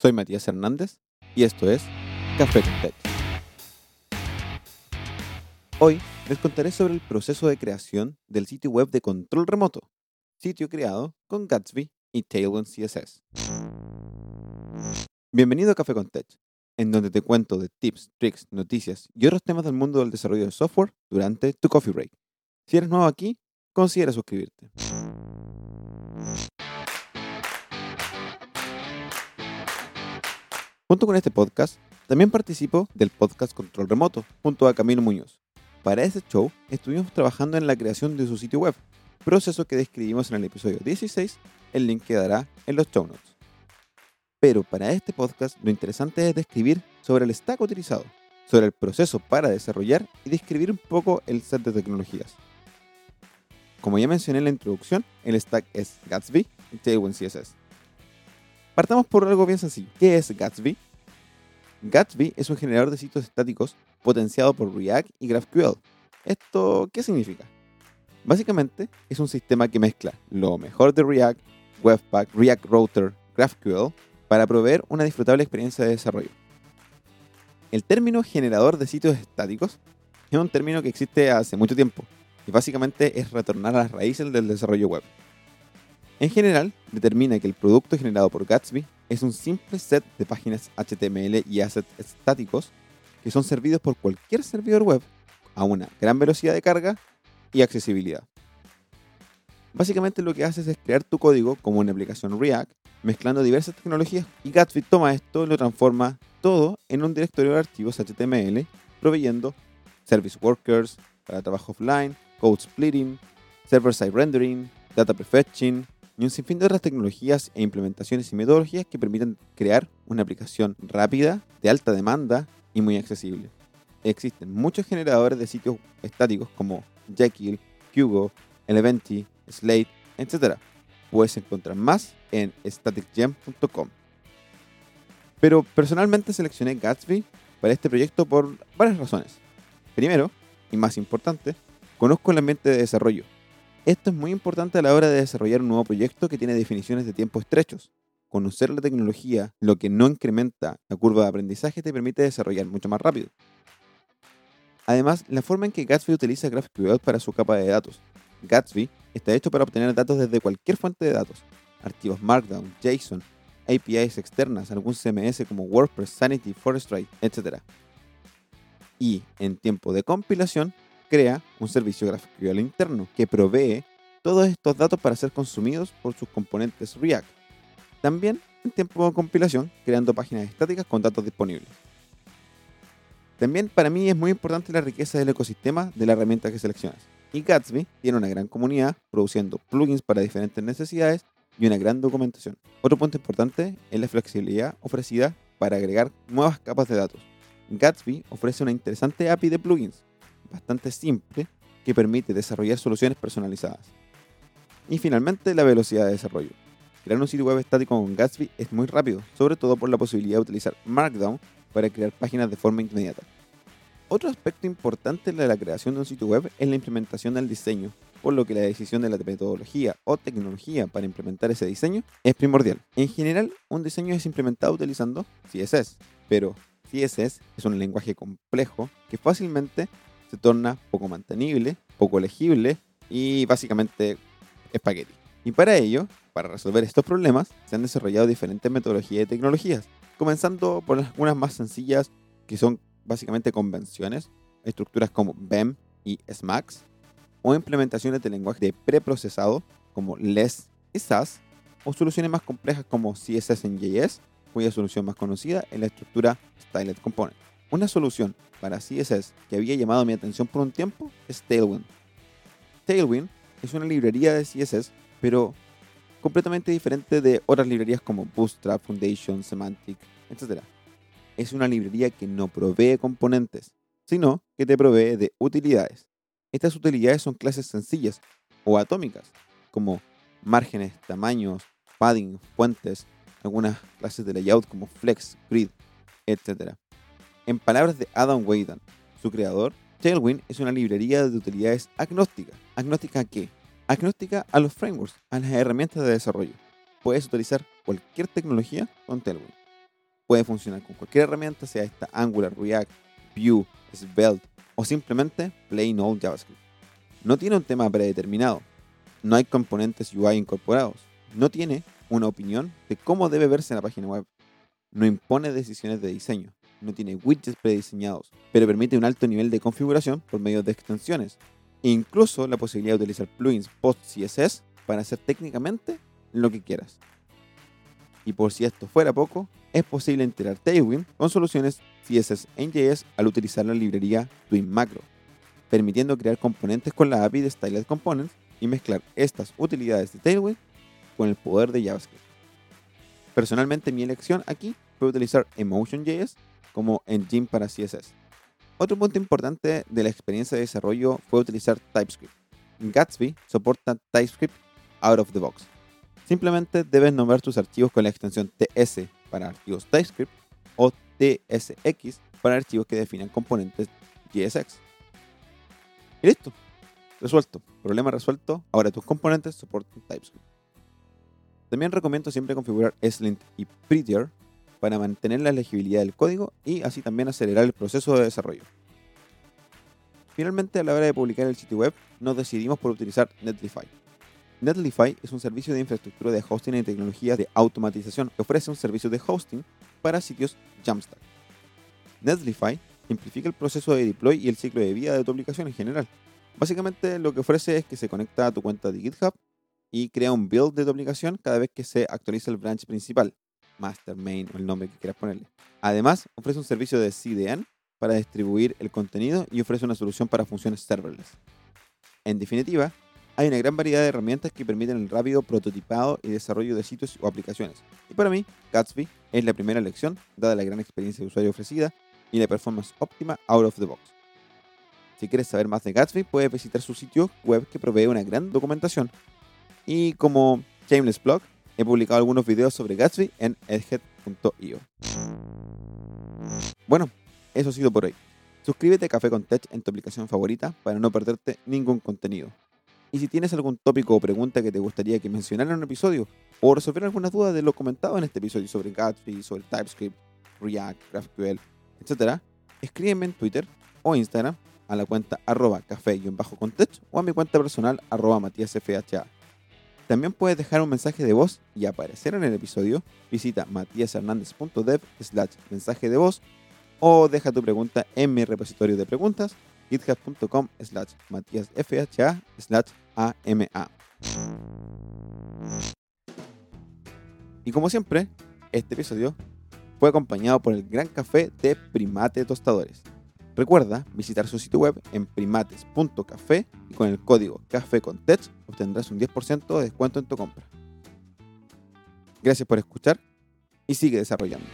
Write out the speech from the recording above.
Soy Matías Hernández y esto es Café con Tech. Hoy les contaré sobre el proceso de creación del sitio web de control remoto, sitio creado con Gatsby y Tailwind CSS. Bienvenido a Café con Tech, en donde te cuento de tips, tricks, noticias y otros temas del mundo del desarrollo de software durante tu coffee break. Si eres nuevo aquí, considera suscribirte. Junto con este podcast, también participo del podcast Control Remoto, junto a Camilo Muñoz. Para ese show, estuvimos trabajando en la creación de su sitio web, proceso que describimos en el episodio 16, el link quedará en los show notes. Pero para este podcast lo interesante es describir sobre el stack utilizado, sobre el proceso para desarrollar y describir un poco el set de tecnologías. Como ya mencioné en la introducción, el stack es Gatsby y Tailwind CSS. Partamos por algo bien sencillo. ¿Qué es Gatsby? Gatsby es un generador de sitios estáticos potenciado por React y GraphQL. ¿Esto qué significa? Básicamente es un sistema que mezcla lo mejor de React, Webpack, React Router, GraphQL para proveer una disfrutable experiencia de desarrollo. El término generador de sitios estáticos es un término que existe hace mucho tiempo y básicamente es retornar a las raíces del desarrollo web. En general, determina que el producto generado por Gatsby es un simple set de páginas HTML y assets estáticos que son servidos por cualquier servidor web a una gran velocidad de carga y accesibilidad. Básicamente lo que haces es crear tu código como una aplicación React, mezclando diversas tecnologías y Gatsby toma esto y lo transforma todo en un directorio de archivos HTML, proveyendo service workers para trabajo offline, code splitting, server-side rendering, data prefetching, y un sinfín de otras tecnologías e implementaciones y metodologías que permiten crear una aplicación rápida, de alta demanda y muy accesible. Existen muchos generadores de sitios estáticos como Jekyll, Hugo, Eleventy, Slate, etc. Puedes encontrar más en staticgem.com. Pero personalmente seleccioné Gatsby para este proyecto por varias razones. Primero, y más importante, conozco el ambiente de desarrollo esto es muy importante a la hora de desarrollar un nuevo proyecto que tiene definiciones de tiempo estrechos. Conocer la tecnología, lo que no incrementa la curva de aprendizaje, te permite desarrollar mucho más rápido. Además, la forma en que Gatsby utiliza GraphQL para su capa de datos. Gatsby está hecho para obtener datos desde cualquier fuente de datos, archivos Markdown, JSON, APIs externas, algún CMS como WordPress, Sanity, Forestry, etc. Y en tiempo de compilación, crea un servicio GraphQL interno que provee todos estos datos para ser consumidos por sus componentes React. También en tiempo de compilación, creando páginas estáticas con datos disponibles. También para mí es muy importante la riqueza del ecosistema de la herramienta que seleccionas. Y Gatsby tiene una gran comunidad produciendo plugins para diferentes necesidades y una gran documentación. Otro punto importante es la flexibilidad ofrecida para agregar nuevas capas de datos. Gatsby ofrece una interesante API de plugins bastante simple que permite desarrollar soluciones personalizadas. Y finalmente, la velocidad de desarrollo. Crear un sitio web estático con Gatsby es muy rápido, sobre todo por la posibilidad de utilizar Markdown para crear páginas de forma inmediata. Otro aspecto importante de la creación de un sitio web es la implementación del diseño, por lo que la decisión de la metodología o tecnología para implementar ese diseño es primordial. En general, un diseño es implementado utilizando CSS, pero CSS es un lenguaje complejo que fácilmente se torna poco mantenible, poco legible y básicamente espagueti. Y para ello, para resolver estos problemas, se han desarrollado diferentes metodologías y tecnologías, comenzando por algunas más sencillas que son básicamente convenciones, estructuras como BEM y SMAX, o implementaciones de lenguaje de preprocesado como LESS y SAS, o soluciones más complejas como CSS en JS, cuya solución más conocida es la estructura Styled Component. Una solución para CSS que había llamado mi atención por un tiempo es Tailwind. Tailwind es una librería de CSS, pero completamente diferente de otras librerías como Bootstrap, Foundation, Semantic, etc. Es una librería que no provee componentes, sino que te provee de utilidades. Estas utilidades son clases sencillas o atómicas, como márgenes, tamaños, padding, fuentes, algunas clases de layout como flex, grid, etc. En palabras de Adam Waydan, su creador, Tailwind es una librería de utilidades agnóstica. ¿Agnóstica a qué? Agnóstica a los frameworks, a las herramientas de desarrollo. Puedes utilizar cualquier tecnología con Tailwind. Puede funcionar con cualquier herramienta, sea esta Angular, React, Vue, Svelte o simplemente plain old JavaScript. No tiene un tema predeterminado, no hay componentes UI incorporados, no tiene una opinión de cómo debe verse la página web, no impone decisiones de diseño, no tiene widgets prediseñados, pero permite un alto nivel de configuración por medio de extensiones e incluso la posibilidad de utilizar plugins post-CSS para hacer técnicamente lo que quieras. Y por si esto fuera poco, es posible integrar Tailwind con soluciones CSS en JS al utilizar la librería Twin Macro, permitiendo crear componentes con la API de Styled Components y mezclar estas utilidades de Tailwind con el poder de JavaScript. Personalmente mi elección aquí fue utilizar Emotion.js como engine para CSS. Otro punto importante de la experiencia de desarrollo fue utilizar TypeScript. Gatsby soporta TypeScript out of the box. Simplemente debes nombrar tus archivos con la extensión TS para archivos TypeScript o TSX para archivos que definan componentes JSX. Y listo. Resuelto. Problema resuelto. Ahora tus componentes soportan TypeScript. También recomiendo siempre configurar Slint y Prettier para mantener la legibilidad del código y así también acelerar el proceso de desarrollo. Finalmente, a la hora de publicar el sitio web, nos decidimos por utilizar Netlify. Netlify es un servicio de infraestructura de hosting y tecnologías de automatización que ofrece un servicio de hosting para sitios Jamstack. Netlify simplifica el proceso de deploy y el ciclo de vida de tu aplicación en general. Básicamente lo que ofrece es que se conecta a tu cuenta de GitHub y crea un build de tu aplicación cada vez que se actualiza el branch principal, master, main o el nombre que quieras ponerle. Además, ofrece un servicio de CDN para distribuir el contenido y ofrece una solución para funciones serverless. En definitiva, hay una gran variedad de herramientas que permiten el rápido prototipado y desarrollo de sitios o aplicaciones. Y para mí, Gatsby es la primera elección, dada la gran experiencia de usuario ofrecida y la performance óptima out of the box. Si quieres saber más de Gatsby, puedes visitar su sitio web que provee una gran documentación. Y como Shameless Blog, he publicado algunos videos sobre Gatsby en edhead.io. Bueno, eso ha sido por hoy. Suscríbete a Café con Tech en tu aplicación favorita para no perderte ningún contenido. Y si tienes algún tópico o pregunta que te gustaría que mencionara en un episodio, o resolver algunas dudas de lo comentado en este episodio sobre Gatsby, sobre TypeScript, React, GraphQL, etc., escríbeme en Twitter o Instagram a la cuenta arroba café-contech o a mi cuenta personal arroba matíasfha. También puedes dejar un mensaje de voz y aparecer en el episodio. Visita matiashernandez.dev slash mensaje de voz o deja tu pregunta en mi repositorio de preguntas github.com slash matíasfha slash ama. Y como siempre, este episodio fue acompañado por el gran café de Primate Tostadores. Recuerda visitar su sitio web en primates.café y con el código CAFÉCONTECH obtendrás un 10% de descuento en tu compra. Gracias por escuchar y sigue desarrollando.